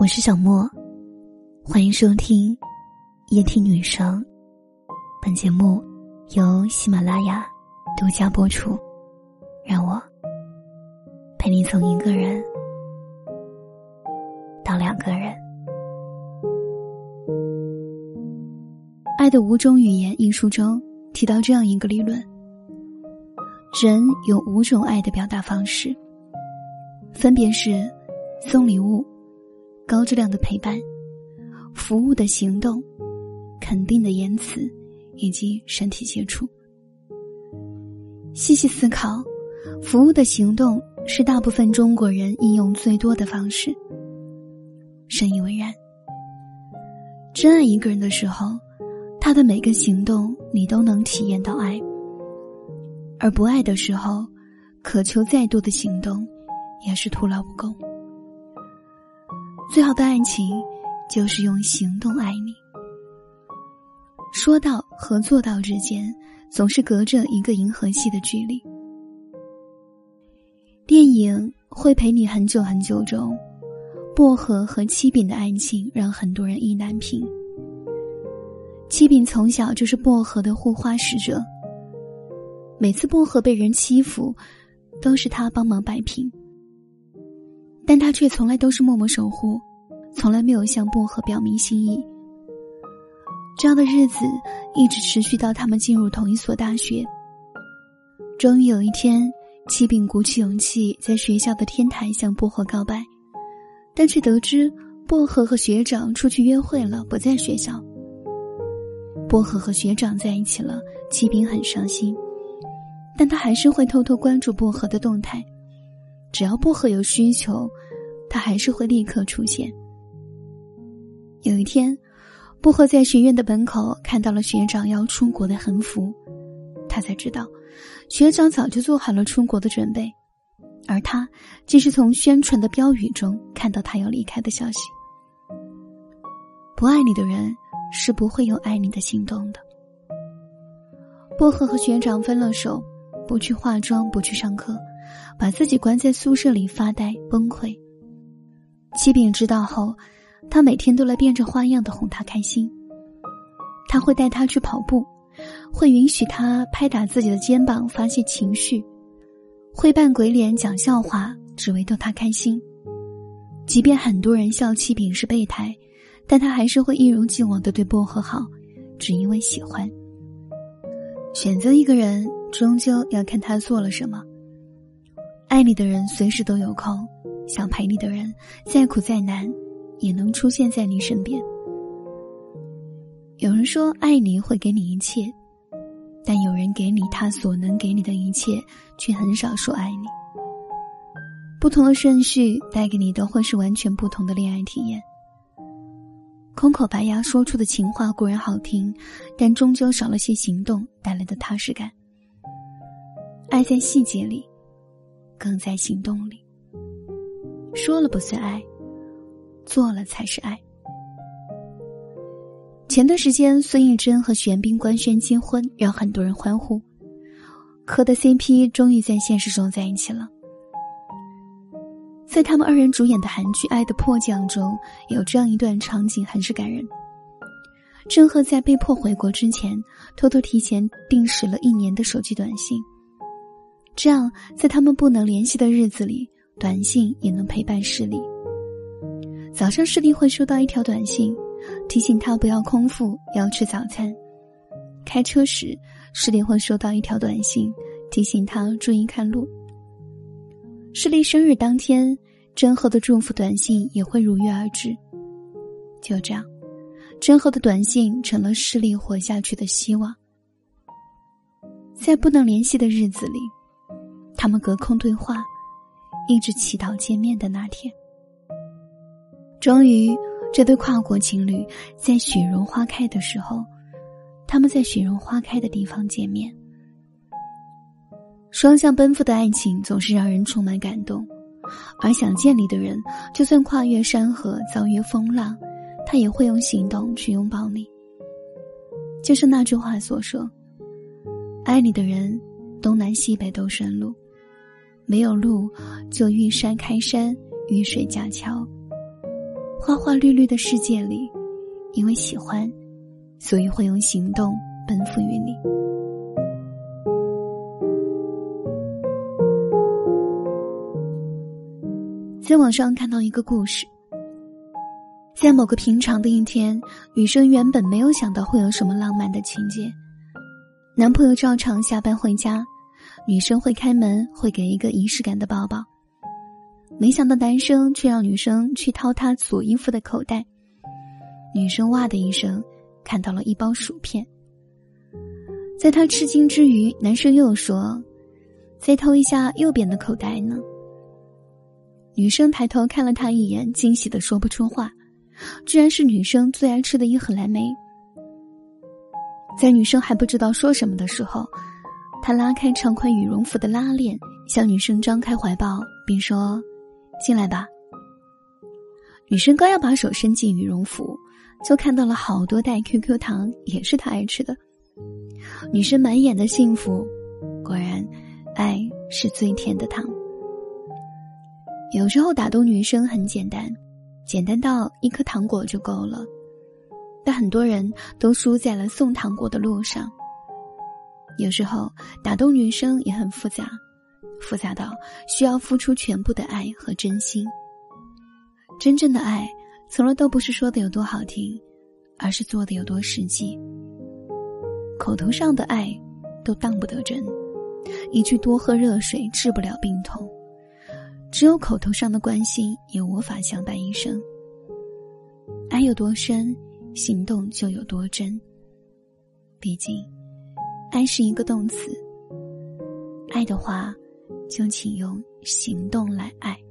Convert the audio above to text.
我是小莫，欢迎收听夜听女生。本节目由喜马拉雅独家播出。让我陪你从一个人到两个人。《爱的五种语言》一书中提到这样一个理论：人有五种爱的表达方式，分别是送礼物。高质量的陪伴，服务的行动，肯定的言辞，以及身体接触。细细思考，服务的行动是大部分中国人应用最多的方式。深以为然。真爱一个人的时候，他的每个行动你都能体验到爱；而不爱的时候，渴求再多的行动，也是徒劳无功。最好的爱情，就是用行动爱你。说到和做到之间，总是隔着一个银河系的距离。电影《会陪你很久很久》中，薄荷和七饼的爱情让很多人意难平。七饼从小就是薄荷的护花使者，每次薄荷被人欺负，都是他帮忙摆平。但他却从来都是默默守护，从来没有向薄荷表明心意。这样的日子一直持续到他们进入同一所大学。终于有一天，七饼鼓起勇气在学校的天台向薄荷告白，但却得知薄荷和学长出去约会了，不在学校。薄荷和学长在一起了，七饼很伤心，但他还是会偷偷关注薄荷的动态。只要薄荷有需求，他还是会立刻出现。有一天，薄荷在学院的门口看到了学长要出国的横幅，他才知道，学长早就做好了出国的准备，而他只是从宣传的标语中看到他要离开的消息。不爱你的人是不会有爱你的行动的。薄荷和学长分了手，不去化妆，不去上课。把自己关在宿舍里发呆崩溃。七饼知道后，他每天都来变着花样的哄他开心。他会带他去跑步，会允许他拍打自己的肩膀发泄情绪，会扮鬼脸讲笑话，只为逗他开心。即便很多人笑七饼是备胎，但他还是会一如既往的对薄荷好，只因为喜欢。选择一个人，终究要看他做了什么。爱你的人随时都有空，想陪你的人再苦再难，也能出现在你身边。有人说爱你会给你一切，但有人给你他所能给你的一切，却很少说爱你。不同的顺序带给你都会是完全不同的恋爱体验。空口白牙说出的情话固然好听，但终究少了些行动带来的踏实感。爱在细节里。更在行动里。说了不算爱，做了才是爱。前段时间，孙艺珍和玄彬官宣结婚，让很多人欢呼。磕的 CP 终于在现实中在一起了。在他们二人主演的韩剧《爱的迫降》中，有这样一段场景，很是感人。郑赫在被迫回国之前，偷偷提前定时了一年的手机短信。这样，在他们不能联系的日子里，短信也能陪伴视力。早上，视力会收到一条短信，提醒他不要空腹，要吃早餐。开车时，视力会收到一条短信，提醒他注意看路。视力生日当天，真赫的祝福短信也会如约而至。就这样，真赫的短信成了视力活下去的希望。在不能联系的日子里。他们隔空对话，一直祈祷见面的那天。终于，这对跨国情侣在雪融花开的时候，他们在雪融花开的地方见面。双向奔赴的爱情总是让人充满感动，而想见你的人，就算跨越山河、遭遇风浪，他也会用行动去拥抱你。就像那句话所说：“爱你的人，东南西北都顺路。”没有路，就遇山开山，遇水架桥。花花绿绿的世界里，因为喜欢，所以会用行动奔赴于你。在网上看到一个故事，在某个平常的一天，女生原本没有想到会有什么浪漫的情节。男朋友照常下班回家，女生会开门，会给一个仪式感的抱抱。没想到男生却让女生去掏他左衣服的口袋，女生哇的一声，看到了一包薯片。在他吃惊之余，男生又说：“再掏一下右边的口袋呢。”女生抬头看了他一眼，惊喜的说不出话，居然是女生最爱吃的一盒蓝莓。在女生还不知道说什么的时候，他拉开长款羽绒服的拉链，向女生张开怀抱，并说：“进来吧。”女生刚要把手伸进羽绒服，就看到了好多袋 QQ 糖，也是她爱吃的。女生满眼的幸福，果然，爱是最甜的糖。有时候打动女生很简单，简单到一颗糖果就够了，但很多人都输在了送糖果的路上。有时候打动女生也很复杂，复杂到需要付出全部的爱和真心。真正的爱，从来都不是说的有多好听，而是做的有多实际。口头上的爱，都当不得真，一句多喝热水治不了病痛。只有口头上的关心也无法相伴一生。爱有多深，行动就有多真。毕竟，爱是一个动词。爱的话，就请用行动来爱。